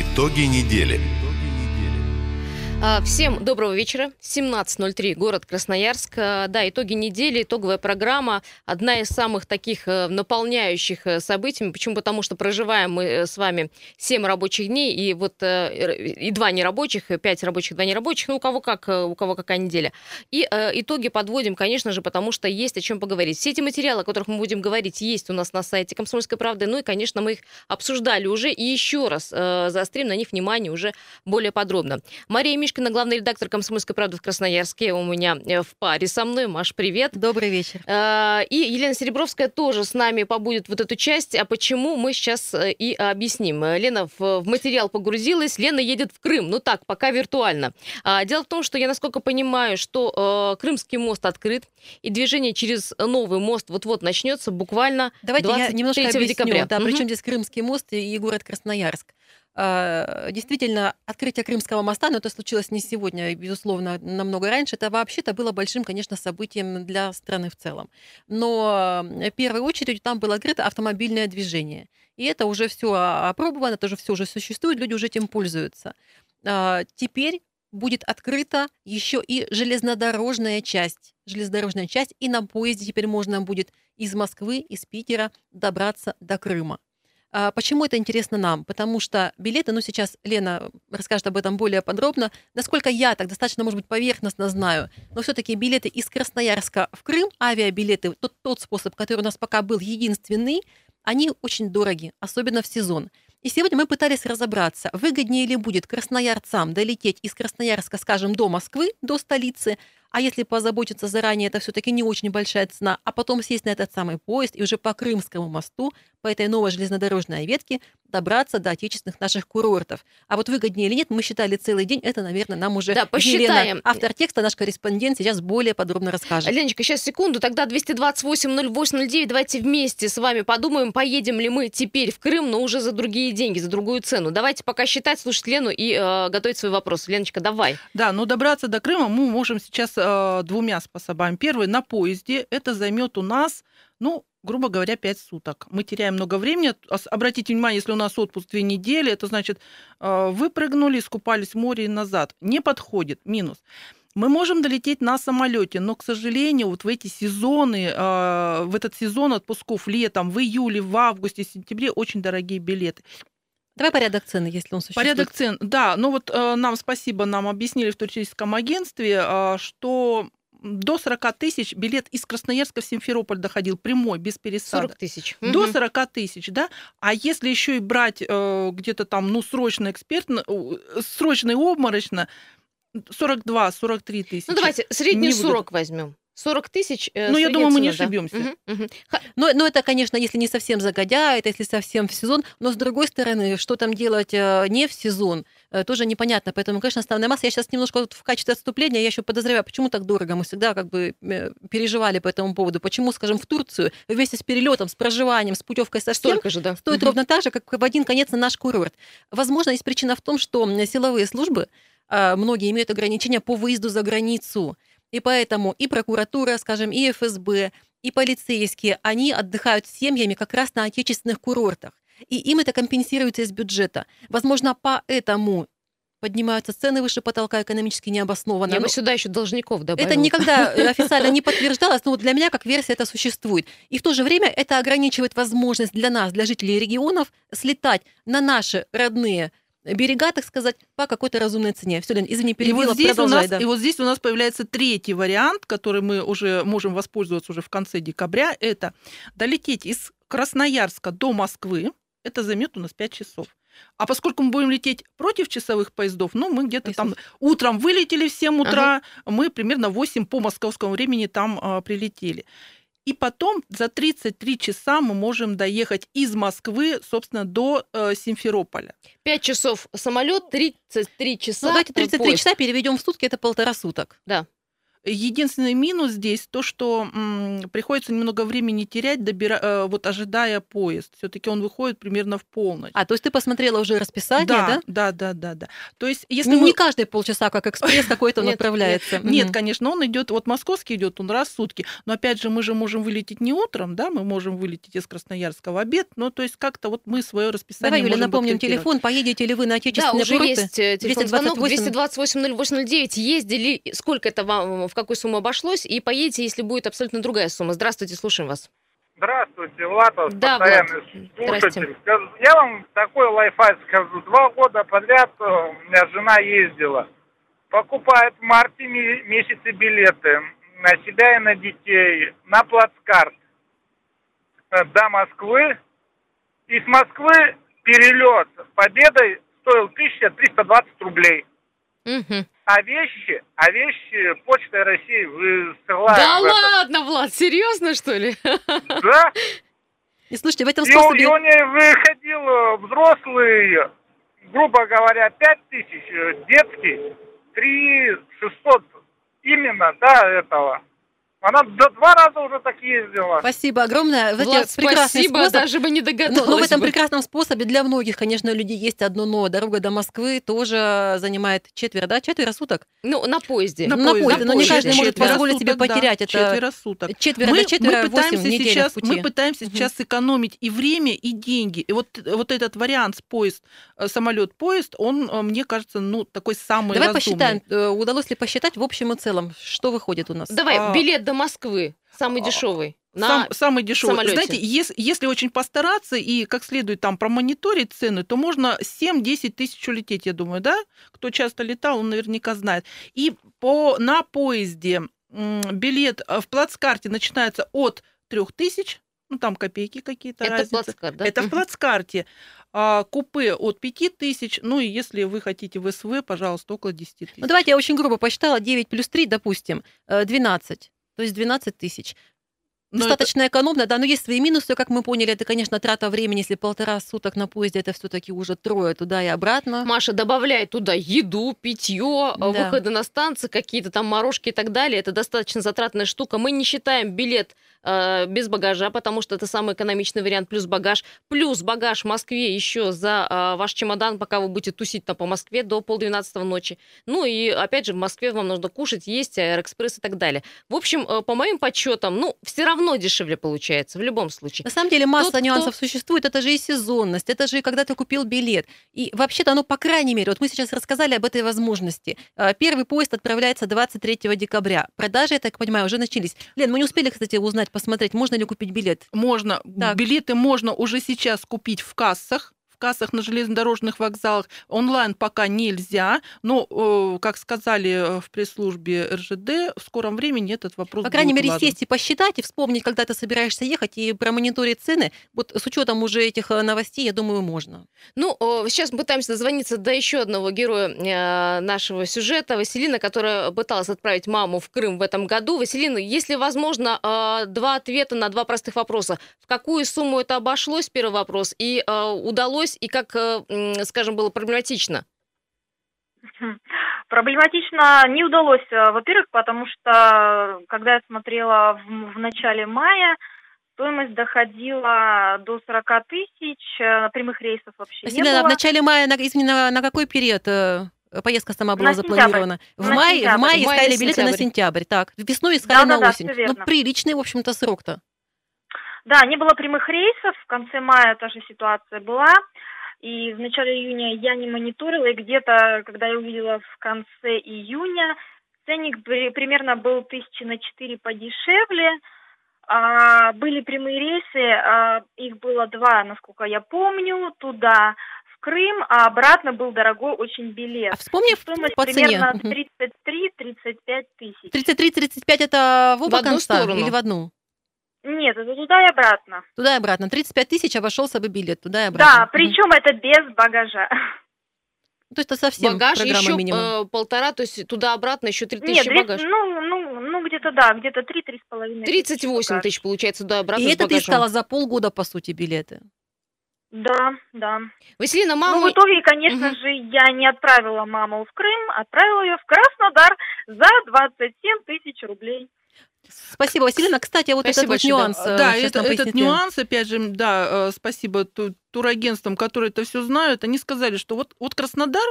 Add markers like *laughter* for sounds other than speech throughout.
Итоги недели. А, всем доброго вечера. 17.03, город Красноярск. А, да, итоги недели, итоговая программа. Одна из самых таких э, наполняющих э, событий. Почему? Потому что проживаем мы э, с вами 7 рабочих дней, и вот и два нерабочих, 5 рабочих, 2 нерабочих, ну, у кого как, у кого какая неделя. И итоги подводим, конечно же, потому что есть о чем поговорить. Все эти материалы, о которых мы будем говорить, есть у нас на сайте «Комсомольской правды», ну и, конечно, мы их обсуждали уже, и еще раз заострим на них внимание уже более подробно. Мария Мишкина, главный редактор «Комсомольской правды» в Красноярске, у меня э, в паре со мной. Маш, привет. Добрый вечер. А, и Елена Серебровская тоже с нами побудет вот эту часть. А почему, мы сейчас э, и объясним. Лена в материал погрузилась. Лена едет в Крым. Ну так, пока виртуально. А, дело в том, что я, насколько понимаю, что э, Крымский мост открыт, и движение через новый мост вот-вот начнется буквально Давайте я немножко объясню, декабря. Да, угу. причем здесь Крымский мост и город Красноярск. А, действительно, открытие Крымского моста, но это случилось не сегодня, безусловно, намного раньше, это вообще-то было большим, конечно, событием для страны в целом. Но в первую очередь там было открыто автомобильное движение. И это уже все опробовано, это уже все уже существует, люди уже этим пользуются. А, теперь будет открыта еще и железнодорожная часть. Железнодорожная часть, и на поезде теперь можно будет из Москвы, из Питера добраться до Крыма. А почему это интересно нам? Потому что билеты, ну сейчас Лена расскажет об этом более подробно. Насколько я так достаточно, может быть, поверхностно знаю, но все-таки билеты из Красноярска в Крым, авиабилеты, тот, тот способ, который у нас пока был единственный, они очень дороги, особенно в сезон. И сегодня мы пытались разобраться, выгоднее ли будет красноярцам долететь из Красноярска, скажем, до Москвы, до столицы, а если позаботиться заранее, это все-таки не очень большая цена, а потом сесть на этот самый поезд и уже по Крымскому мосту, по этой новой железнодорожной ветке добраться до отечественных наших курортов. А вот выгоднее или нет, мы считали целый день, это, наверное, нам уже да, посчитаем. Елена, автор текста, наш корреспондент, сейчас более подробно расскажет. Леночка, сейчас секунду, тогда 228-08-09, давайте вместе с вами подумаем, поедем ли мы теперь в Крым, но уже за другие деньги, за другую цену. Давайте пока считать, слушать Лену и э, готовить свой вопрос. Леночка, давай. Да, ну добраться до Крыма мы можем сейчас э, двумя способами. Первый на поезде. Это займет у нас, ну, грубо говоря, 5 суток. Мы теряем много времени. Обратите внимание, если у нас отпуск две недели, это значит, э, выпрыгнули, искупались в море и назад. Не подходит. Минус. Мы можем долететь на самолете, но, к сожалению, вот в эти сезоны, э, в этот сезон отпусков летом, в июле, в августе, сентябре очень дорогие билеты. Давай порядок цен, если он существует. Порядок цен, да. Ну вот э, нам спасибо, нам объяснили в туристическом агентстве, э, что до 40 тысяч билет из Красноярска в Симферополь доходил прямой, без пересадок. 40 тысяч. До 40 тысяч, да. А если еще и брать э, где-то там, ну, срочно экспертно, э, срочно и обморочно, 42-43 тысячи. Ну, давайте средний 40 возьмем. 40 тысяч. Э, ну, я думаю, мы не ошибемся. Угу, угу. Но, но это, конечно, если не совсем загодя, это если совсем в сезон. Но с другой стороны, что там делать э, не в сезон, тоже непонятно. Поэтому, конечно, основная масса. Я сейчас немножко вот в качестве отступления, я еще подозреваю, почему так дорого. Мы всегда как бы э, переживали по этому поводу. Почему, скажем, в Турцию вместе с перелетом, с проживанием, с путевкой со всем, же, да. стоит угу. ровно так же, как в один конец на наш курорт. Возможно, есть причина в том, что силовые службы многие имеют ограничения по выезду за границу. И поэтому и прокуратура, скажем, и ФСБ, и полицейские, они отдыхают с семьями как раз на отечественных курортах. И им это компенсируется из бюджета. Возможно, поэтому поднимаются цены выше потолка экономически необоснованно. Я бы сюда еще должников добавила. Это никогда *laughs* официально не подтверждалось, но для меня как версия это существует. И в то же время это ограничивает возможность для нас, для жителей регионов, слетать на наши родные берега, так сказать, по какой-то разумной цене. Все, Лен, извини, перебила, и вот здесь продолжай. У нас, да. И вот здесь у нас появляется третий вариант, который мы уже можем воспользоваться уже в конце декабря. Это долететь из Красноярска до Москвы. Это займет у нас 5 часов. А поскольку мы будем лететь против часовых поездов, ну, мы где-то там утром вылетели в 7 утра, ага. мы примерно 8 по московскому времени там а, прилетели. И потом за 33 часа мы можем доехать из Москвы, собственно, до э, Симферополя. 5 часов самолет, 33 часа. Ну, давайте 33 поезд. часа переведем в сутки, это полтора суток. Да. Единственный минус здесь то, что м, приходится немного времени терять, добира... э, вот ожидая поезд. Все-таки он выходит примерно в полночь. А, то есть ты посмотрела уже расписание, да? да, да, да, да. То есть, если Ну, мы... Не каждые полчаса, как экспресс *laughs* какой-то он Нет, отправляется. Нет, конечно, он идет, вот московский идет, он раз в сутки. Но опять же, мы же можем вылететь не утром, да, мы можем вылететь из Красноярска в обед. Ну, то есть как-то вот мы свое расписание Давай, Юля, напомним телефон. Поедете ли вы на Да, отечественные уже курорты? есть э, телефон звонок 228. 228-0809. Ездили, сколько это вам, в какую сумму обошлось, и поедете, если будет абсолютно другая сумма. Здравствуйте, слушаем вас. Здравствуйте, Влад, вас Да, постоянный Влад, слушатель. Я вам такой лайфхак скажу. Два года подряд э, у меня жена ездила. Покупает в марте ме- месяце билеты на себя и на детей на плацкарт э, до Москвы. И с Москвы перелет Победой стоил 1320 рублей. А вещи, а вещи Почтой России высылаем. Да ладно, Влад, серьезно, что ли? Да, И слушайте, в этом И у, и способе... у нее выходил э, взрослый, грубо говоря, 5 тысяч, э, детский, 3 600 именно, да, этого. Она два раза уже так ездила. Спасибо огромное. Знаете, Влад, прекрасный спасибо, способ. даже бы не догадалась но в этом бы. прекрасном способе для многих, конечно, людей есть одно но. Дорога до Москвы тоже занимает четверо, да? Четверо суток? Ну, на поезде. На поезде, но не поезде. каждый может Четверо позволить себе суток, да, потерять это. Четверо суток. Четверо мы, четверо, мы пытаемся сейчас, пути. мы пытаемся Мгм. сейчас сэкономить и время, и деньги. И вот, вот этот вариант с поезд, самолет, поезд, он, э, мне кажется, ну такой самый Давай разумный. посчитаем, э, удалось ли посчитать в общем и целом, что выходит у нас. Давай, А, билет до Москвы, самый а, дешевый. На... Сам- самый дешевый. самолете. Знаете, если, если очень постараться и как следует там промониторить цены, то можно 7-10 тысяч улететь, я думаю, да? Кто часто летал, он наверняка знает. И по, на поезде м, билет э, в плацкарте начинается от 3 тысяч, ну там копейки какие-то Это разницы. плацкарт, да? Это в плацкарте. А, купе от 5 тысяч, ну и если вы хотите в СВ, пожалуйста, около 10 тысяч. Ну, давайте я очень грубо посчитала. 9 плюс 3, допустим, э, 12. То есть 12 тысяч. Но это- Достаточно экономно, да, но есть свои минусы, как мы поняли, это, конечно, трата времени, если полтора суток на поезде, это все-таки уже трое туда и обратно. Маша добавляет туда еду, питье, Да. выходы на станции, какие-то там морожки и так далее. Это достаточно затратная штука. Мы не считаем билет э, без багажа, потому что это самый экономичный вариант, плюс багаж. Плюс багаж в Москве еще за э, ваш чемодан, пока вы будете тусить там по Москве до полдвенадцатого ночи. Ну и, опять же, в Москве вам нужно кушать, есть аэроэкспресс и так далее. В общем, э, по моим подсчетам, ну, все равно дешевле получается, в любом случае. На самом деле масса Тот, кто- нюансов существует. Это же и сезонность, это же и когда ты купил билет. И вообще-то, ну, по крайней мере, вот мы сейчас рассказали об этой возможности. Э, Первый поезд отправляется 23 декабря. Продажи, я так понимаю, уже начались. Лен, мы не успели, кстати, узнать, посмотреть, можно ли купить билет. Можно, Так. билеты можно уже сейчас купить в кассах. В кассах на железнодорожных вокзалах онлайн пока нельзя, но, э, как сказали э, в пресс-службе РЖД, в скором времени этот вопрос По крайней будет мере, сесть и посчитать, и вспомнить, когда ты собираешься ехать, и промониторить цены. Вот с учетом уже этих э, новостей, я думаю, можно. Ну, сейчас мы пытаемся дозвониться до еще одного героя нашего сюжета, Василина, которая пыталась отправить маму в Крым в этом году. Василина, если возможно, два ответа на два простых вопроса. В какую сумму это обошлось, первый вопрос, и э, удалось, и как, э, скажем, было проблематично? *laughs* Проблематично не удалось, э, во-первых, потому что, когда я смотрела в, в начале мая, стоимость доходила до 40 тысяч, э, прямых рейсов вообще не Василина, было. в начале мая, на, извини, на, на какой период э, поездка сама была На сентябрь. запланирована? В На мае, в сентябрь. мае В мае, искали билеты на сентябрь. сентябрь. Так, весной искали Да-да-да, на осень. всё Ну, приличный, в общем-то, срок-то. Да, не было прямых рейсов, в конце мая та же ситуация была, и в начале июня я не мониторила, и где-то, когда я увидела в конце июня, ценник при- примерно был тысячи на четыре подешевле, А, были прямые рейсы, а, их было два, насколько я помню, туда в Крым, а обратно был дорогой очень билет. А вспомни в- Стоимость по цене. примерно Мгм. 33-35 тысяч. 33-35 это в оба одну конца сторону. или в одну? Нет, это туда и обратно. Туда и обратно. 35 тысяч обошелся бы билет туда и обратно. Да, причем это без багажа. То есть это совсем Багаж программа еще минимум. э, полтора, то есть туда-обратно еще три тысячи 200, багаж. ну, ну, ну где-то да, где-то 3-3 с половиной. 38 тысяч получается туда-обратно И это ты багажом. искала за полгода, по сути, билеты. Да, да. Василина, Ну, маму... в итоге, конечно Мгм. же, я не отправила маму в Крым, отправила ее в Краснодар за 27 тысяч рублей. Спасибо, Василина. Кстати, вот Спасибо этот вот нюанс. э, Да, это, этот нюанс, опять же, да, э, спасибо ту- турагентствам, которые это все знают, они сказали, что вот, вот Краснодар,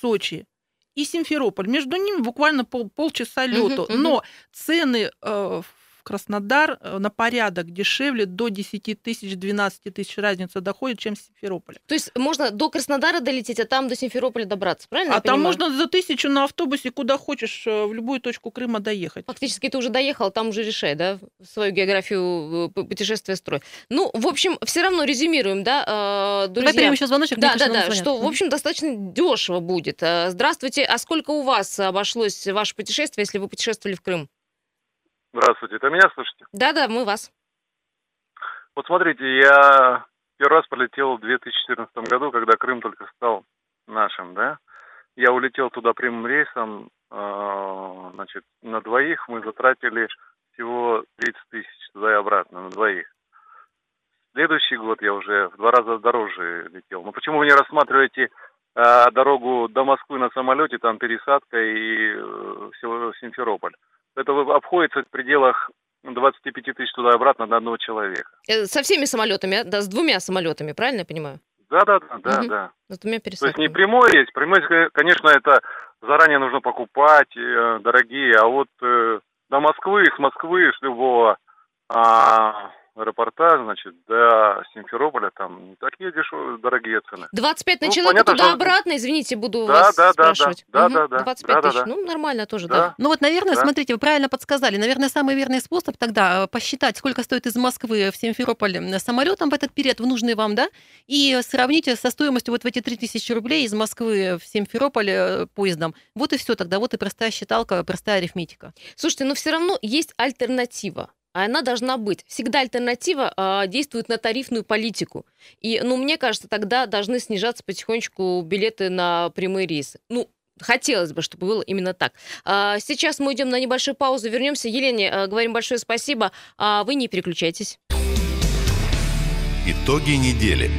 Сочи и Симферополь, между ними буквально пол, полчаса лету, мгм. но цены э, в Краснодар э, на порядок дешевле до 10 тысяч, 12 тысяч разница доходит, чем в Симферополе. То есть можно до Краснодара долететь, а там до Симферополя добраться, правильно а там понимаю? можно за тысячу на автобусе куда хочешь, э, в любую точку Крыма доехать. Фактически ты уже доехал, там уже решай, да, свою географию э, путешествия строй. Ну, в общем, все равно резюмируем, да, э, Давай друзья. примем еще звоночек. Да, да, да, звонят. что, в общем, достаточно дешево будет. Здравствуйте, а сколько у вас обошлось ваше путешествие, если вы путешествовали в Крым? Здравствуйте, это меня слышите? Да-да, мы вас. Вот смотрите, я первый раз полетел в 2014 году, когда Крым только стал нашим, да? Я улетел туда прямым рейсом, э, значит, на двоих мы затратили всего 30 тысяч туда и обратно, на двоих. Следующий год я уже в два раза дороже летел. Но почему вы не рассматриваете э, дорогу до Москвы на самолете, там пересадка и э, Симферополь? Это обходится в пределах 25 тысяч туда и обратно на одного человека. Э, Со всеми самолетами, а? да, с двумя самолетами, правильно я понимаю? Да, да, да, да, да. С двумя То есть не прямой есть. Прямой, э, конечно, это заранее нужно покупать, э, дорогие. А вот э, до Москвы, с Москвы, с любого а, аэропорта, значит, до Симферополя, там не такие дешевые, дорогие цены. 25 на Ну, человека понятно, что- туда-обратно, извините, буду Да, вас да, да, да, спрашивать. да, Мгм, да, да, 25 да, тысяч, да. ну нормально тоже, да. Да. Ну вот, наверное, Да. смотрите, вы правильно подсказали. Наверное, самый верный способ тогда э, посчитать, сколько стоит из Москвы в Симферополь самолетом в этот период, в нужный вам, да, и сравните со стоимостью вот в эти 3000 рублей из Москвы в Симферополь э, поездом. Вот и все тогда, вот и простая считалка, простая арифметика. Слушайте, но все равно есть альтернатива. А она должна быть. Всегда альтернатива а, действует на тарифную политику. И, ну, мне кажется, тогда должны снижаться потихонечку билеты на прямые рейсы. Ну, хотелось бы, чтобы было именно так. А, сейчас мы идем на небольшую паузу, вернемся. Елене э, говорим большое спасибо. А вы не переключайтесь. Итоги недели.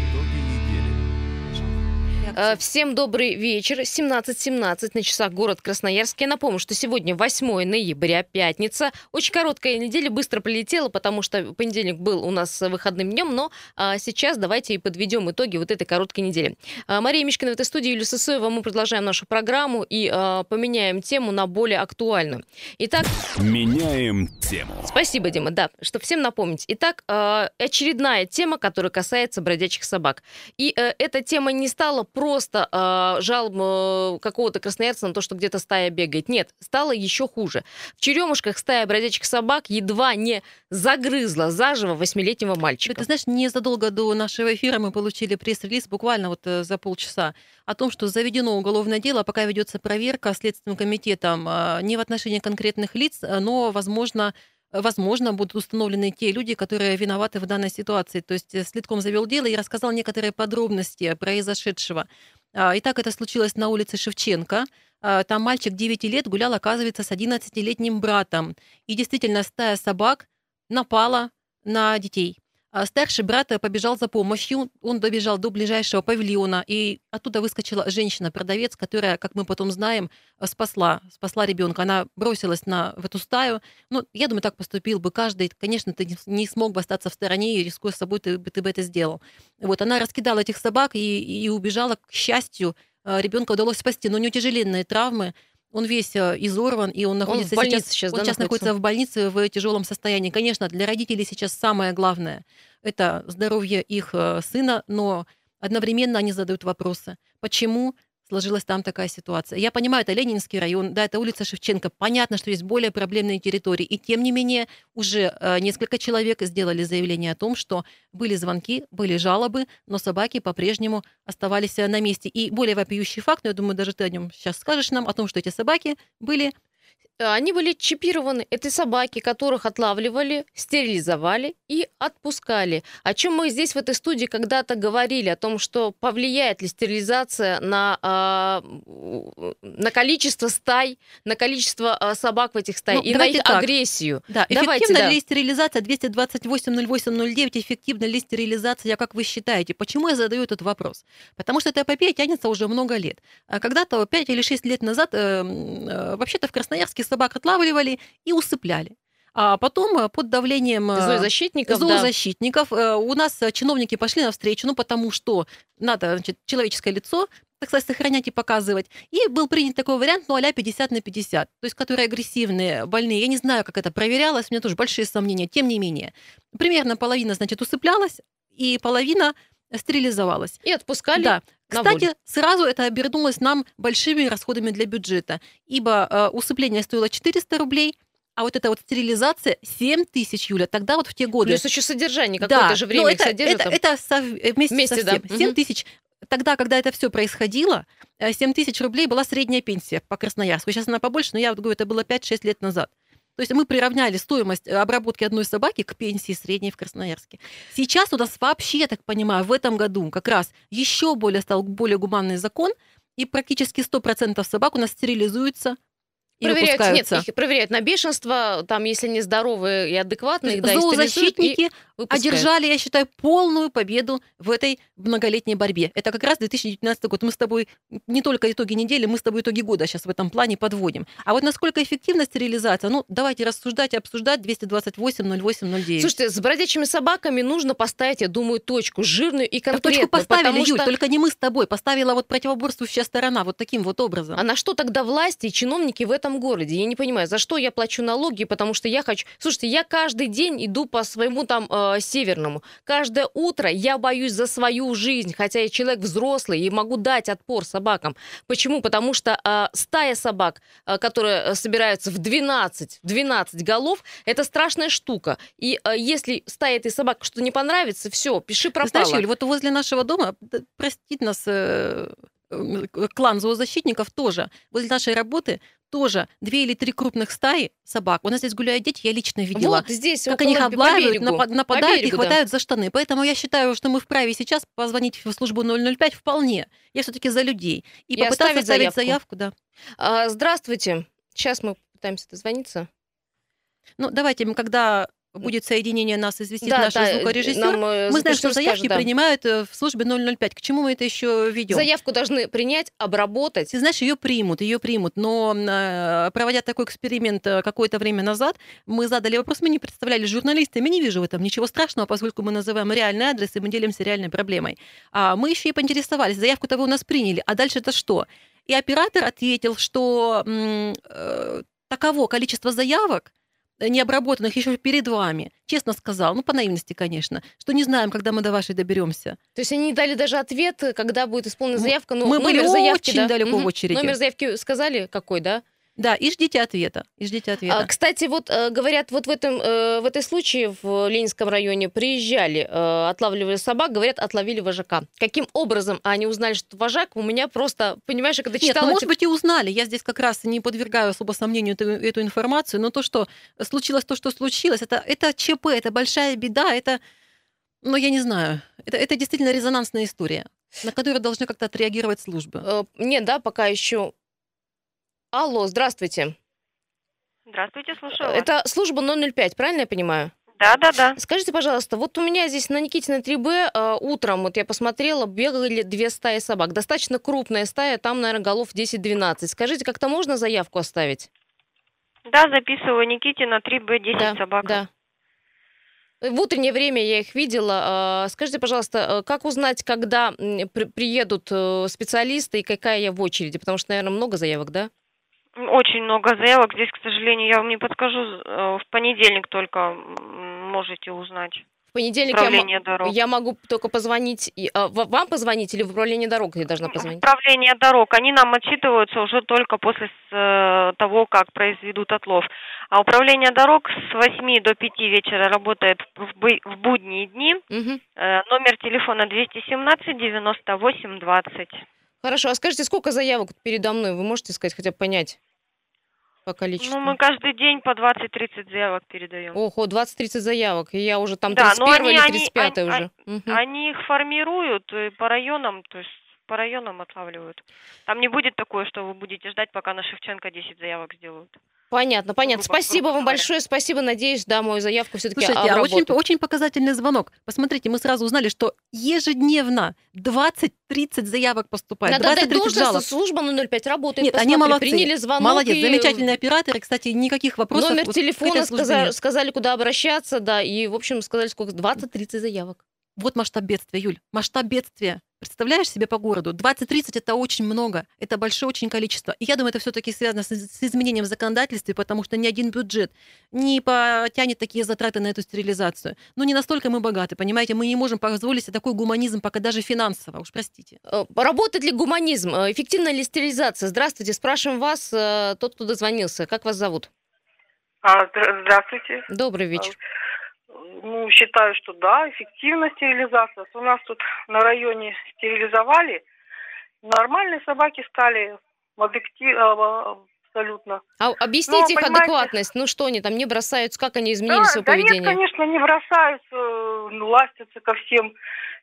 Э, Всем добрый вечер. 17.17 на часах город Красноярск. Я напомню, что сегодня 8 ноября, пятница. Очень короткая неделя, быстро пролетела, потому что понедельник был у нас выходным днем, но а, сейчас давайте и подведем итоги вот этой короткой недели. А, Мария Мишкина в этой студии, Юлия Сысоева. Мы продолжаем нашу программу и а, поменяем тему на более актуальную. Итак, Меняем тему. Спасибо, Дима, да, чтобы всем напомнить. Итак, э, очередная тема, которая касается бродячих собак. И э, эта тема не стала просто э, жалоб какого-то красноярца на то, что где-то стая бегает. Нет, стало еще хуже. В Черемушках стая бродячих собак едва не загрызла заживо восьмилетнего мальчика. Ты знаешь, незадолго до нашего эфира мы получили пресс-релиз, буквально вот э, за полчаса, о том, что заведено уголовное дело, пока ведется проверка Следственным комитетом э, не в отношении конкретных лиц, но, возможно, возможно, будут установлены те люди, которые виноваты в данной ситуации. То есть э, Следком завел дело и рассказал некоторые подробности произошедшего. А, Итак, это случилось на улице Шевченко. А, Там мальчик 9 лет гулял, оказывается, с 11-летним братом. И действительно, стая собак напала на детей. А Старший брат э, побежал за помощью, он добежал до ближайшего павильона, и оттуда выскочила женщина-продавец, которая, как мы потом знаем, э, спасла, спасла ребенка. Она бросилась на, в эту стаю. Ну, я думаю, так поступил бы каждый. Конечно, ты не- смог бы остаться в стороне, и рискуя собой, ты, ты бы это сделал. Вот, она раскидала этих собак и, и убежала. К счастью, э, ребенка удалось спасти, но у него тяжеленные травмы. Он весь э, изорван, и он находится больнице сейчас, он да, сейчас находится? находится в больнице в тяжелом состоянии. Конечно, для родителей сейчас самое главное – это здоровье их э, сына, но одновременно они задают вопросы. Почему сложилась там такая ситуация? Я понимаю, это Ленинский район, да, это улица Шевченко. Понятно, что есть более проблемные территории. И тем не менее, уже э, несколько человек сделали заявление о том, что были звонки, были жалобы, но собаки по-прежнему оставались э, на месте. И более вопиющий факт, но я думаю, даже ты о нем сейчас скажешь нам, о том, что эти собаки были они были чипированы. Это собаки, которых отлавливали, стерилизовали и отпускали. О чем мы здесь в этой студии когда-то говорили, о том, что повлияет ли стерилизация на, а, на количество стай, на количество а, собак в этих стаях Ну, и на их так. агрессию. Да, Давайте, эффективна да. ли стерилизация 228-08-09, эффективна ли стерилизация, как вы считаете? Почему я задаю этот вопрос? Потому что эта эпопея тянется уже много лет. А Когда-то 5 или 6 лет назад э, э, вообще-то в Красноярске собак отлавливали и усыпляли. А потом э, под давлением э, Зоозащитников, да. зоозащитников э, у нас чиновники пошли навстречу, ну потому что надо значит, человеческое лицо так сказать, сохранять и показывать. И был принят такой вариант, ну, а 50 на 50, то есть которые агрессивные, больные. Я не знаю, как это проверялось, у меня тоже большие сомнения, тем не менее. Примерно половина, значит, усыплялась, и половина стерилизовалась. И отпускали Да. Кстати, сразу это обернулось нам большими расходами для бюджета, ибо э, усыпление стоило 400 рублей, а вот эта вот стерилизация 7 тысяч, Юля, тогда вот в те годы. Плюс еще содержание, какое-то же время но это, содержат. это, это сов- э, вместе, Вместе, со да. всем. Мгм. 7 тысяч. Тогда, когда это все происходило, э, 7 тысяч рублей была средняя пенсия по Красноярску. Сейчас она побольше, но я вот говорю, это было 5-6 лет назад. То есть мы приравняли стоимость э, обработки одной собаки к пенсии средней в Красноярске. Сейчас у нас вообще, я так понимаю, в этом году как раз еще более стал более гуманный закон, и практически 100% собак у нас стерилизуются Проверяют, нет, выпускаются. их проверяют на бешенство, там, если не здоровые и адекватные, есть да, зоозащитники одержали, я считаю, полную победу в этой многолетней борьбе. Это как раз 2019 год. Мы с тобой не только итоги недели, мы с тобой итоги года сейчас в этом плане подводим. А вот насколько эффективна стерилизация, ну, давайте рассуждать и обсуждать 228 08 09. Слушайте, с бродячими собаками нужно поставить, я думаю, точку жирную и конкретную. точку поставили, Юль, что- только не мы с тобой. Поставила вот противоборствующая сторона вот таким вот образом. А на что тогда власти и чиновники в этом городе? Я не понимаю, за что я плачу налоги, потому что я хочу... Слушайте, я каждый день иду по своему там э, северному. Каждое утро я боюсь за свою жизнь, хотя я человек взрослый и могу дать отпор собакам. Почему? Потому что э, стая собак, э, которые э, собираются в 12, 12 голов, это страшная штука. И э, если стая этой собак что не понравится, все, пиши пропало. Знаешь, Юль, вот возле нашего дома, простит нас э, э, клан зоозащитников тоже, возле нашей работы тоже две или три крупных стаи собак. У нас здесь гуляют дети, я лично видела. Вот здесь, как они их берегу. напа- нападают и берегу, да. хватают за штаны. Поэтому я считаю, что мы вправе сейчас позвонить в службу 005 вполне. Я все-таки за людей. И, И попытаться оставить заявку. заявку, да. А, здравствуйте. Сейчас мы пытаемся дозвониться. Ну, давайте, мы, когда будет соединение нас, известит Да, наш да, звукорежиссер. нам, э, мы знаем, что заявки скажет, да. принимают э, в службе 005. К чему мы это еще ведем? Заявку должны принять, обработать. Ты знаешь, ее примут, ее примут, но э, проводя такой эксперимент э, какое-то время назад, мы задали вопрос, мы не представляли журналистами, не вижу в этом ничего страшного, поскольку мы называем реальный адрес и мы делимся реальной проблемой. А мы еще и поинтересовались, заявку-то вы у нас приняли, а дальше это что? И оператор ответил, что э, таково количество заявок, э, необработанных еще перед вами, честно сказал, ну, по наивности, конечно, что не знаем, когда мы до вашей доберемся. То есть они не дали даже ответ, когда будет исполнена заявка. Ну, мы номер были заявки, очень да. далеко в Мгм. очереди. Номер заявки сказали какой, да? Да, и ждите ответа, и ждите ответа. А, кстати, вот э, говорят, вот в этом э, в этой случае в Ленинском районе приезжали, э, отлавливали собак, говорят, отловили вожака. Каким образом они узнали, что вожак? У меня просто, понимаешь, я когда Нет, читала... ну, может быть, и узнали. Я здесь как раз не подвергаю особо сомнению эту, эту информацию, но то, что случилось, то, что случилось, это, это ЧП, это большая беда, это, ну, я не знаю, это, это действительно резонансная история, на которую должны как-то отреагировать службы. Нет, да, пока еще... Алло, здравствуйте. Здравствуйте, слушаю. Это служба 005, правильно я понимаю? Да, да, да. Скажите, пожалуйста, вот у меня здесь на Никитина 3Б э, утром, вот я посмотрела, бегали две стаи собак. Достаточно крупная стая, там, наверное, голов 10-12. Скажите, как-то можно заявку оставить? Да, записываю Никитина 3Б10 да, собака. Да. В утреннее время я их видела. Э, Скажите, пожалуйста, э, как узнать, когда приедут э, специалисты и какая я в очереди? Потому что, наверное, много заявок, да? Очень много заявок. Здесь, к сожалению, я вам не подскажу. Э, В понедельник только можете узнать. В понедельник я, дорог. я могу только позвонить. а, вам позвонить или в управление дорог я должна позвонить? Управление дорог. Они нам отчитываются уже только после э, того, как произведут отлов. А управление дорог с 8 до 5 вечера работает в, будние дни. Э, Номер телефона 217 98 20. Хорошо, а скажите, сколько заявок передо мной? Вы можете сказать, хотя бы понять? По количеству? Ну, мы каждый день по 20-30 заявок передаем. Ого, 20-30 заявок. И я уже там Да, 31 но они- или они- 35 они- уже. Мгм. Они их формируют и по районам, то есть по районам отлавливают. Там не будет такое, что вы будете ждать, пока на Шевченко 10 заявок сделают. Понятно, понятно. грубо- Спасибо грубо вам говоря. большое. Спасибо. Надеюсь, да, мою заявку все-таки Слушайте, а очень, очень показательный звонок. Посмотрите, мы сразу узнали, что ежедневно 20-30 заявок поступает. Надо отдать 20-30 должность, жалоб. служба на 05 работает. Нет, они молодцы. Приняли звонок. Молодец, и замечательные операторы. Кстати, никаких вопросов. Номер телефона сказали, сказали, куда обращаться, да, и, в общем, сказали, сколько, 20-30 заявок. Вот масштаб бедствия, Юль. Масштаб бедствия. Представляешь себе по городу? 20-30 это очень много. Это большое очень количество. И я думаю, это все-таки связано с, с изменением в законодательстве, потому что ни один бюджет не потянет такие затраты на эту стерилизацию. Ну, не настолько мы богаты, понимаете? Мы не можем позволить себе такой гуманизм, пока даже финансово. Уж простите. Э, Работает ли гуманизм? Э, Эффективна ли стерилизация? Здравствуйте, спрашиваем вас, э, тот, кто дозвонился. Как вас зовут? А, здра- здравствуйте. Добрый вечер. Ну, считаю, что да, эффективна стерилизация. У нас тут на районе стерилизовали. Нормальные собаки стали объектив, а, абсолютно. А объясните Ну, их адекватность. Ну что они там не бросаются? Как они изменили Да, свое да нет, поведение? конечно, не бросаются, э, ластятся ко всем.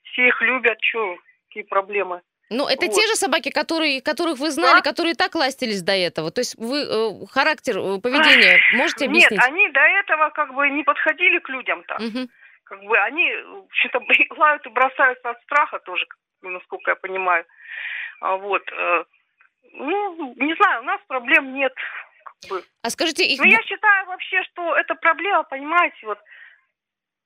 Все их любят. Что, какие проблемы? Ну, это Вот. те же собаки, которые, которых вы знали, Да. которые так ластились до этого. То есть вы э, характер э, поведения можете Нет, объяснить? они до этого как бы не подходили к людям-то. Мгм. Как бы они что-то лают и бросаются от страха тоже, насколько я понимаю. А Вот. э, Ну, не знаю, у нас проблем нет. Как бы. А скажите, их... Но я считаю вообще, что эта проблема, понимаете, вот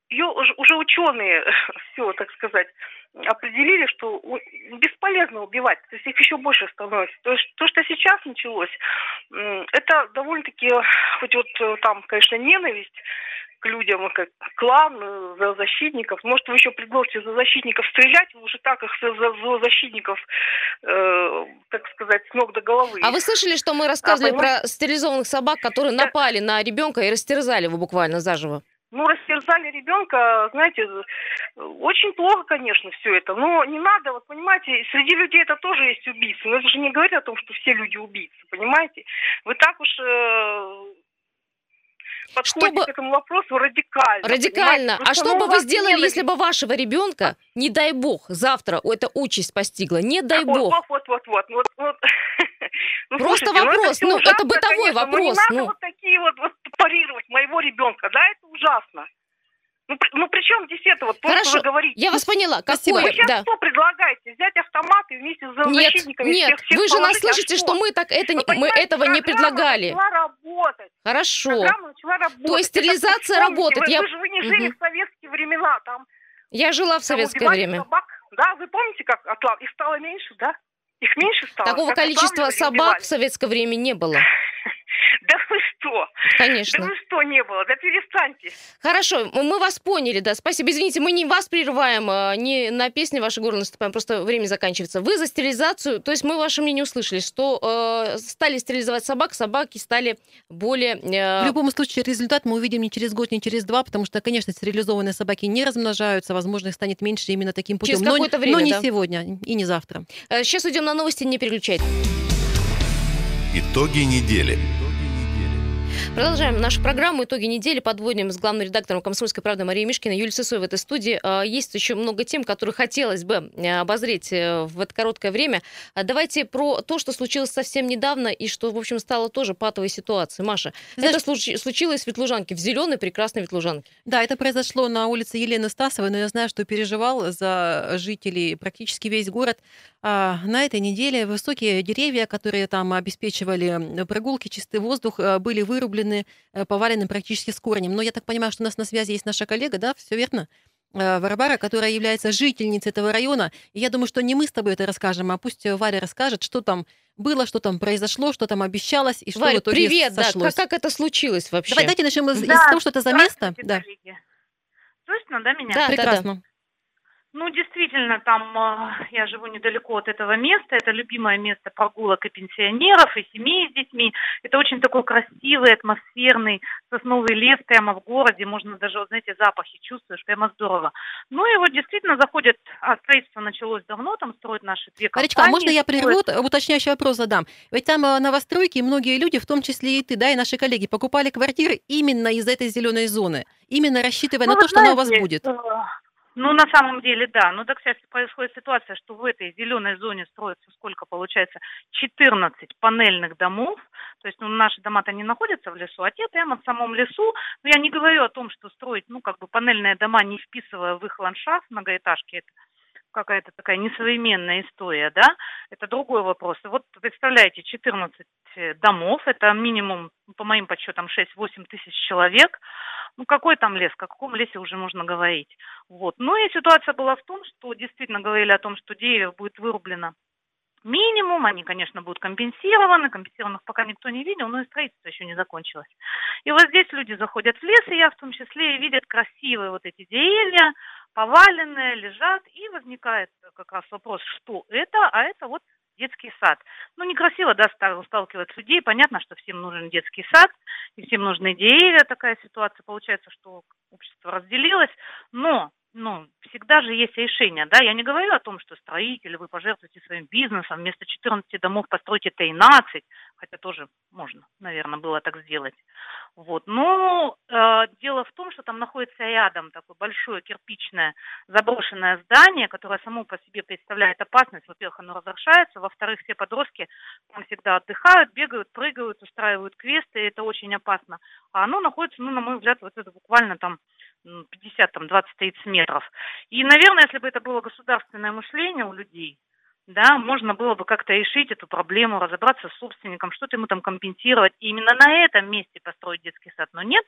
ее уже, уже ученые, *laughs* все, так сказать, определили, что бесполезно убивать, то есть их еще больше становится. То есть то, что сейчас началось, это довольно-таки, хоть вот э, там, конечно, ненависть к людям, как клан э, за защитников. Может, вы еще предложите за защитников стрелять, вы уже так их за, за- за защитников, э, так сказать, с ног до головы. А вы слышали, что мы рассказывали понимаете? про стерилизованных собак, которые напали на ребенка и растерзали его буквально заживо? Ну, растерзали ребенка, знаете, очень плохо, конечно, все это. Но не надо, вот понимаете, среди людей это тоже есть убийцы. Но это же не говорит о том, что все люди убийцы, понимаете? Вы так уж э, подходите Чтобы- к этому вопросу радикально. Радикально. А что ну, бы у вы сделали, ненависть. если бы вашего ребенка, не дай бог, завтра эта участь постигла? Не дай бог. Вот, вот, вот, вот. вот, вот. Ну, Просто слушайте, ну, вопрос, ну, это ужасно, бытовой конечно, но вопрос, Не надо ну. вот такие вот, вот парировать моего ребенка, да, это ужасно. Ну, ну при чем здесь это вот то, Хорошо, что вы говорите? Я вас поняла. Спасибо. Вы Какое? сейчас Да. что предлагаете? Взять автомат и вместе с Нет, защитниками нет, всех, всех вы же нас повалить? А слышите, что мы так это, Вы мы этого не предлагали. работать. Хорошо. Работать. То есть Это стерилизация вспомните, работает. Вы, Я- вы же вы не жили Мгм. в советские времена. Там, Я жила в советское время. собак. Да, вы помните, как отлав? Их стало меньше, да? Их меньше стало. Такого количества собак в советское время не было. Да вы что? Конечно. Да вы что не было? Да перестаньте. Хорошо, мы вас поняли, да, спасибо. Извините, мы не вас прерываем, а, не на песни ваши горы наступаем, просто время заканчивается. Вы за стерилизацию, то есть мы ваше мнение услышали, что э, стали стерилизовать собак, собаки стали более... э, В любом случае, результат мы увидим не через год, не через два, потому что, конечно, стерилизованные собаки не размножаются, возможно, их станет меньше именно таким путем. Через но, какое-то время, но не да. сегодня и не завтра. э, Сейчас уйдем на новости, не переключайте. Итоги недели. Продолжаем нашу программу «Итоги недели». Подводим с главным редактором «Комсомольской правды» Марией Мишкиной, Юлией Сысоевой в этой студии. А, Есть еще много тем, которые хотелось бы э, обозреть э, в это короткое время. А Давайте про то, что случилось совсем недавно и что, в общем, стало тоже патовой ситуацией. Маша, Знаешь- это случи- случилось в Ветлужанке, в зеленой прекрасной Ветлужанке. Да, это произошло на улице Елены Стасовой, но я знаю, что переживал за жителей практически весь город. А, на этой неделе высокие деревья, которые там обеспечивали прогулки, чистый воздух, э, были вырублены, э, повалены практически с корнем. Но я так понимаю, что у нас на связи есть наша коллега, да, все верно? Э, Варвара, которая является жительницей этого района. И я думаю, что не мы с тобой это расскажем, а пусть Варя расскажет, что там было, что там произошло, что там обещалось и что Варя, в итоге привет, да, сошлось. как, как это случилось вообще? Давай, давайте начнем из, из Да, того, что это за место. Да, коллеги. Слышно, да, меня? Да, да, да. Ну, действительно, там э, я живу недалеко от этого места. Это любимое место прогулок и пенсионеров, и семей с детьми. Это очень такой красивый, атмосферный сосновый лес прямо в городе. Можно даже, вот, знаете, запахи чувствуешь, прямо здорово. Ну и вот действительно заходят, а строительство началось давно, там строят наши две компании. Маричка, а можно я строят- прерву, т- уточняющий вопрос задам? Ведь там э, новостройки, многие люди, в том числе и ты, да, и наши коллеги, покупали квартиры именно из этой зеленой зоны, именно рассчитывая Ну, на то, что она у вас знаете, будет. Ну, на самом деле, да. Ну, так сейчас происходит ситуация, что в этой зеленой зоне строится сколько получается? 14 панельных домов. То есть, ну, наши дома-то не находятся в лесу, а те прямо в самом лесу. Но я не говорю о том, что строить, ну, как бы панельные дома, не вписывая в их ландшафт многоэтажки, это какая-то такая несовременная история, да, это другой вопрос. Вот представляете, 14 домов, это минимум, по моим подсчетам, 6-8 тысяч человек. Ну, какой там лес, о каком лесе уже можно говорить. Вот. Ну и ситуация была в том, что действительно говорили о том, что деревьев будет вырублено минимум, они, конечно, будут компенсированы, компенсированных пока никто не видел, но и строительство еще не закончилось. И вот здесь люди заходят в лес, и я в том числе, и видят красивые вот эти деревья, поваленные, лежат, и возникает как раз вопрос, что это, а это вот детский сад. Ну, некрасиво, да, ста- сталкивать людей. Понятно, что всем нужен детский сад, и всем нужны деревья. Такая ситуация. Получается, что общество разделилось. Но, ну, всегда же есть решение, да. Я не говорю о том, что строители, вы пожертвуете своим бизнесом, вместо 14 домов постройте 13, хотя тоже можно, наверное, было так сделать. Вот. Но э, дело в том, что там находится рядом такое большое кирпичное заброшенное здание, которое само по себе представляет опасность. Во-первых, оно разрушается, во-вторых, все подростки там всегда отдыхают, бегают, прыгают, устраивают квесты, и это очень опасно. А оно находится, ну, на мой взгляд, вот это буквально там 50, там, 20-30 метров. И, наверное, если бы это было государственное мышление у людей, да, можно было бы как-то решить эту проблему, разобраться с собственником, что-то ему там компенсировать, и именно на этом месте построить детский сад. Но нет,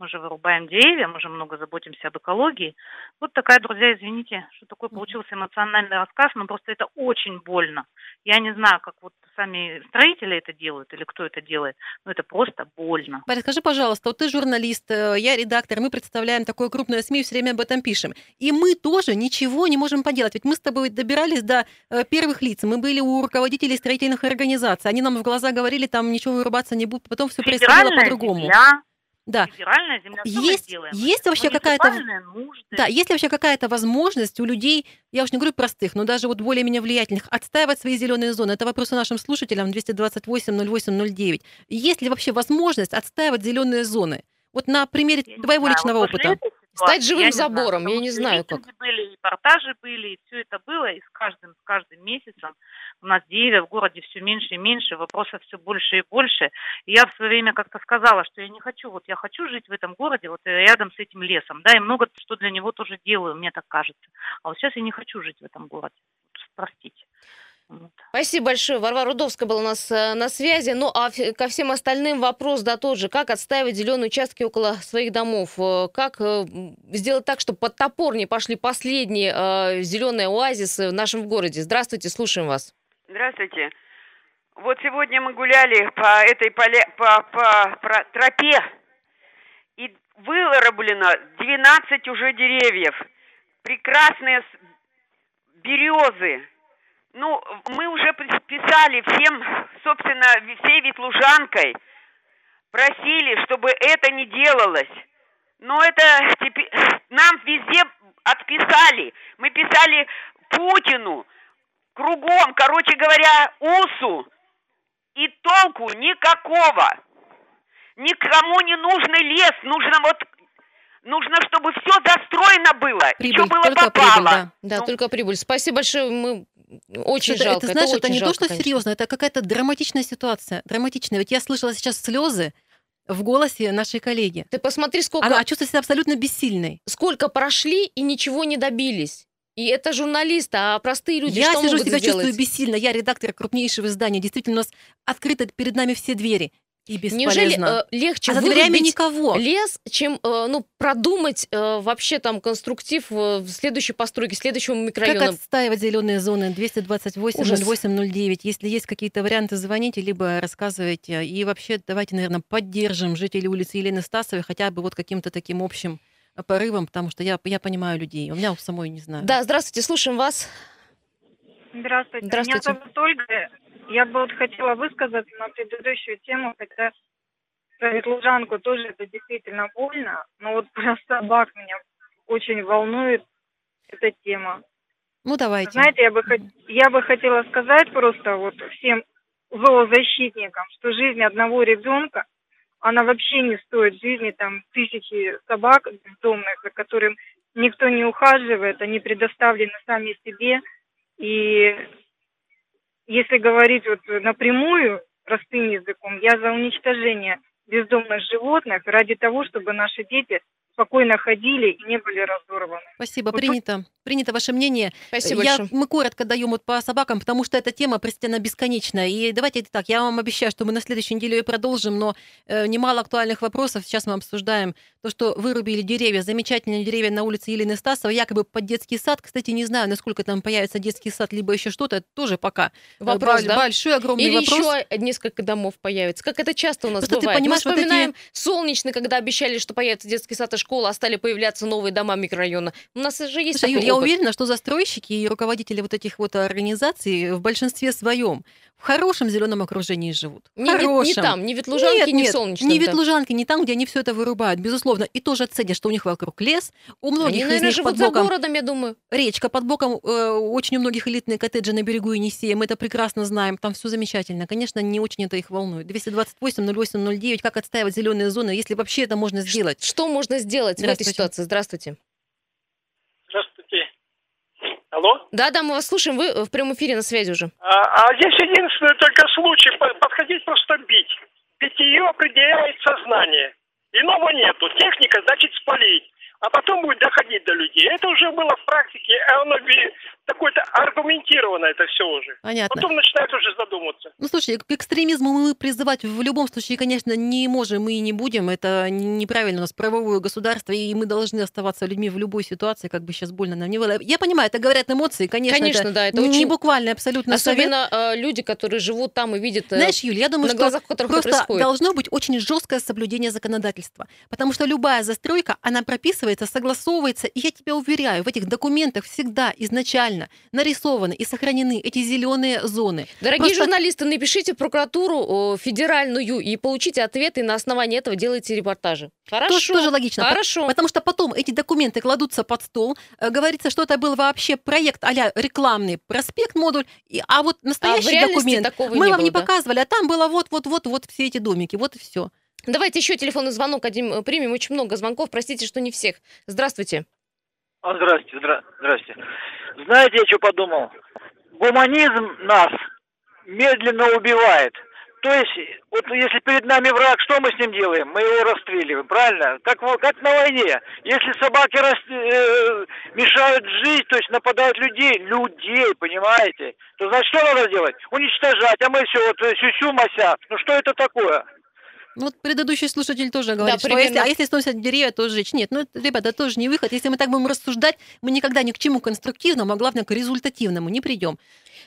мы же вырубаем деревья, мы же много заботимся об экологии. Вот такая, друзья, извините, что такой получился эмоциональный рассказ, но просто это очень больно. Я не знаю, как вот сами строители это делают или кто это делает, но это просто больно. Варя, скажи, пожалуйста, вот ты журналист, э, я редактор, мы представляем такое крупное СМИ, все время об этом пишем. И мы тоже ничего не можем поделать. Ведь мы с тобой добирались до э, первых лиц. Мы были у руководителей строительных организаций. Они нам в глаза говорили, там ничего вырубаться не будет. Потом все происходило по-другому. земля, Да. федеральная земля, Есть, делаем? есть вообще какая-то... Да, есть ли вообще какая-то возможность у людей, я уж не говорю простых, но даже вот более-менее влиятельных, отстаивать свои зеленые зоны? Это вопрос нашим слушателям 228-08-09. Есть ли вообще возможность отстаивать зеленые зоны? Вот на примере Я твоего знаю, личного вот опыта. этой Стать живым я не знаю, забором, я не знаю как. были, и репортажи были, и все это было, и с каждым, с каждым месяцем у нас деревья в городе все меньше и меньше, вопросов все больше и больше. И я в свое время как-то сказала, что я не хочу, вот я хочу жить в этом городе, вот э, рядом с этим лесом, да, и много что для него тоже делаю, мне так кажется. А вот сейчас я не хочу жить в этом городе, простите. Вот. Спасибо большое. Варвара Рудовская была у нас э, на связи. Ну, а ко всем остальным вопрос, да, тот же. Как отстаивать зеленые участки около своих домов? Э, Как э, сделать так, чтобы под топор не пошли последние зеленые оазисы в нашем городе? Здравствуйте, слушаем вас. Здравствуйте. Вот сегодня мы гуляли по этой поле, по, по, про- тропе, и вырублено 12 уже деревьев. Прекрасные березы. Ну, мы уже пис- писали всем, собственно, всей Ветлужанкой, просили, чтобы это не делалось. Но это теперь нам везде отписали. Мы писали Путину, кругом, короче говоря, УСУ, и толку никакого. Никому не нужный лес, нужно вот, нужно, чтобы все застроено было, Прибыль, все было только попало. прибыль, да. Да, Ну. только прибыль. Спасибо большое. Мы очень это, жалко. это, знаешь, это, очень не то, жалко, что конечно. серьезно, это какая-то драматичная ситуация. Драматичная. Ведь я слышала сейчас слезы в голосе нашей коллеги. Ты посмотри, сколько, Она чувствует себя абсолютно бессильной. сколько прошли и ничего не добились. И это журналисты, а простые люди я что сижу, могут себя сделать? чувствую бессильно. Я редактор крупнейшего издания. Действительно, у нас открыты перед нами все двери. И бесполезно. Неужели э, легче а за дверями никого. лес, чем э, ну, продумать э, вообще там конструктив э, в следующей постройке, следующего Как микрорайона? отстаивать зеленые зоны 228 Ужас. 0809? Если есть какие-то варианты, звоните, либо рассказывайте. И вообще давайте, наверное, поддержим жителей улицы Елены Стасовой хотя бы вот каким-то таким общим порывом, потому что я, я понимаю людей. У меня у самой не знаю. Да, здравствуйте, слушаем вас. Здравствуйте. Здравствуйте. Меня зовут Ольга. Я бы вот хотела высказаться на предыдущую тему, хотя про ветлужанку тоже это действительно больно, но вот *laughs* про собак меня очень волнует эта тема. Ну, давайте. Знаете, я бы, я бы хотела сказать просто вот всем зоозащитникам, что жизнь одного ребенка, она вообще не стоит жизни там тысячи собак бездомных, за которым никто не ухаживает, они предоставлены сами себе. И если говорить вот напрямую, простым языком, я за уничтожение бездомных животных ради того, чтобы наши дети спокойно ходили и не были разорваны. Спасибо, Вот принято. Принято ваше мнение. Спасибо я, большое. Мы коротко даем вот по собакам, потому что эта тема, простите, она бесконечная. И давайте так, я вам обещаю, что мы на следующей неделе ее продолжим, но э, немало актуальных вопросов. Сейчас мы обсуждаем то, что вырубили деревья, замечательные деревья на улице Елены Стасова, якобы под детский сад. Кстати, не знаю, насколько там появится детский сад, либо еще что-то. Это тоже пока э, Вопрос, бо- да? большой, огромный Или вопрос. еще несколько домов появится. Как это часто у нас Просто ты бывает. понимаешь, Мы вот эти- вспоминаем Солнечный, когда обещали, что появится детский сад и школа, а стали появляться новые дома микрорайона. У нас же есть Слушай, такой Юль. Уверена, что застройщики и руководители вот этих вот организаций в большинстве своем в хорошем зеленом окружении живут. Не, не- не хорошем. там, не в Ветлужанке, Нет, не нет, Солнечном. Не в да. Ветлужанке, не там, где они все это вырубают, безусловно. И тоже ценят, что у них вокруг лес. У многих Они, из наверное, них живут под за боком городом, я думаю. речка, под боком э, очень у многих элитные коттеджи на берегу Енисея. Мы это прекрасно знаем. Там все замечательно. Конечно, не очень это их волнует. 228 08 09. Как отстаивать зеленые зоны, если вообще это можно сделать? Что можно сделать в этой ситуации? Здравствуйте. Здравствуйте. Алло? Да, да, мы вас слушаем. Вы в прямом эфире на связи уже. А, а здесь единственный только случай по- подходить просто бить. Питье определяет сознание. Иного нету. Техника значит спалить. А потом будет доходить до людей. Это уже было в практике, а оно такое-то аргументировано это все уже. Понятно. Потом начинают уже задуматься. Ну, слушай, к экстремизму мы призывать в любом случае, конечно, не можем и не будем. Это неправильно. У нас правовое государство, и мы должны оставаться людьми в любой ситуации, как бы сейчас больно нам не было. Я понимаю, это говорят эмоции, конечно. Конечно, да, это не очень- буквально абсолютно совет. Особенно э, люди, которые живут там и видят, э, Знаешь, Юль, я думаю, на что глазах это просто происходит. должно быть очень жесткое соблюдение законодательства. Потому что любая застройка, она прописывается, согласовывается. И я тебя уверяю, в этих документах всегда изначально нарисованы и сохранены эти зеленые зоны. Дорогие Просто- журналисты, напишите в прокуратуру федеральную и получите ответы, и на основании этого делайте репортажи. Хорошо. Тоже, тоже логично. Хорошо. Потому что потом эти документы кладутся под стол, э, говорится, что это был вообще проект а рекламный проспект модуль, а вот настоящий реальности документ мы не вам было, не да? показывали, а там было вот-вот-вот-вот все эти домики, вот и все. Давайте еще телефонный звонок один э, примем. Очень много звонков. Простите, что не всех. Здравствуйте. А, здрасте, здра... здрасте. Знаете, я что подумал? Гуманизм нас медленно убивает. То есть, вот если перед нами враг, что мы с ним делаем? Мы его расстреливаем, правильно? Как, как на войне. Если собаки рас- э, мешают жить, то есть нападают людей, людей, понимаете? То значит, что надо делать? Уничтожать, а мы все, вот э, сюсю мася. Ну что это такое? Ну, Вот предыдущий слушатель тоже говорит, что примерно. если, а если сносят деревья, то сжечь. Нет, ну, это, ребята, тоже не выход. Если мы так будем рассуждать, мы никогда ни к чему конструктивному, а главное, к результативному не придем.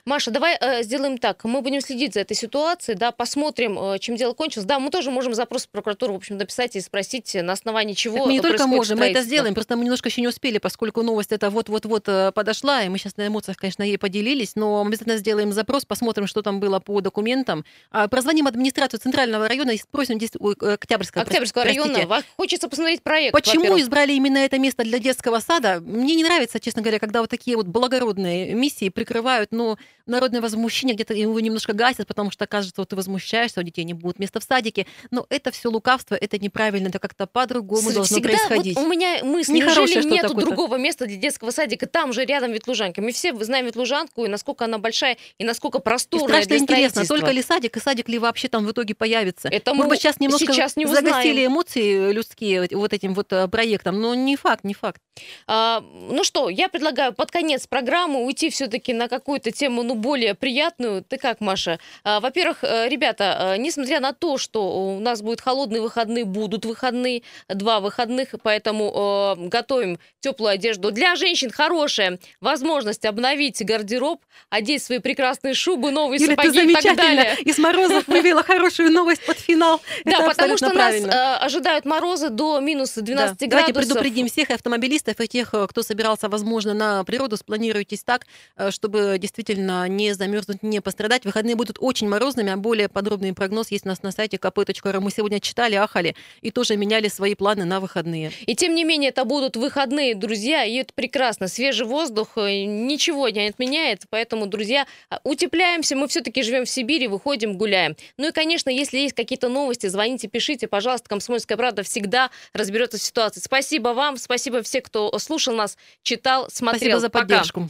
Маша, давай э, сделаем так. Мы будем следить за этой ситуацией, да, посмотрим, э, чем дело кончилось. Да, мы тоже можем запрос в прокуратуру, в общем, написать и спросить, э, на основании чего Так мы не только можем, мы это сделаем, просто мы немножко еще не успели, поскольку новость это вот-вот-вот э, подошла, и мы сейчас на эмоциях, конечно, ей поделились, но обязательно сделаем запрос, посмотрим, что там было по документам. А, Прозвоним администрацию Центрального района и спросим здесь, ой, э, Октябрьского, Октябрьского простите. района. Хочется посмотреть проект. Почему избрали именно это место для детского сада? Мне не нравится, честно говоря, когда вот такие вот благородные миссии прикрывают, но народное возмущение где-то его немножко гасят, потому что кажется, вот ты возмущаешься, у детей не будет места в садике. Но это все лукавство, это неправильно, это как-то по-другому должно Всегда происходить. вот у меня мысль, Нехорошее неужели нету другого места для детского садика? Там же рядом Ветлужанка. Мы все знаем Ветлужанку, и насколько она большая, и насколько И просторная страшно для интересно, только ли садик, и садик ли вообще там в итоге появится. Это мы быть, сейчас немножко сейчас не загасили эмоции людские вот- вот этим вот э, проектом, но не факт, не факт. А, ну что, я предлагаю под конец программы уйти все-таки на какую-то тему тему, ну, более приятную. Ты как, Маша? А, во-первых, э, ребята, э, несмотря на то, что у нас будут холодные выходные, будут выходные, два выходных, поэтому э, готовим теплую одежду. Для женщин хорошая возможность обновить гардероб, одеть свои прекрасные шубы, новые Юля, сапоги и так далее. Из Морозов вывела хорошую новость под финал. *laughs* Да, Это потому что нас правильно. э, ожидают морозы до минус 12 Да. Давайте градусов. предупредим всех автомобилистов, и тех, кто собирался, возможно, на природу, спланируйтесь так, чтобы действительно не замерзнуть, не пострадать. Выходные будут очень морозными, а более подробный прогноз есть у нас на сайте kp.ru. Мы сегодня читали, ахали и тоже меняли свои планы на выходные. И тем не менее, это будут выходные, друзья, и это прекрасно. Свежий воздух э, ничего не отменяет, поэтому, друзья, э, утепляемся, мы все-таки живем в Сибири, выходим, гуляем. Ну и, конечно, если есть какие-то новости, звоните, пишите, пожалуйста, «Комсомольская правда» всегда разберется в ситуации. Спасибо вам, спасибо всем, кто слушал нас, читал, смотрел. Спасибо за Пока. поддержку.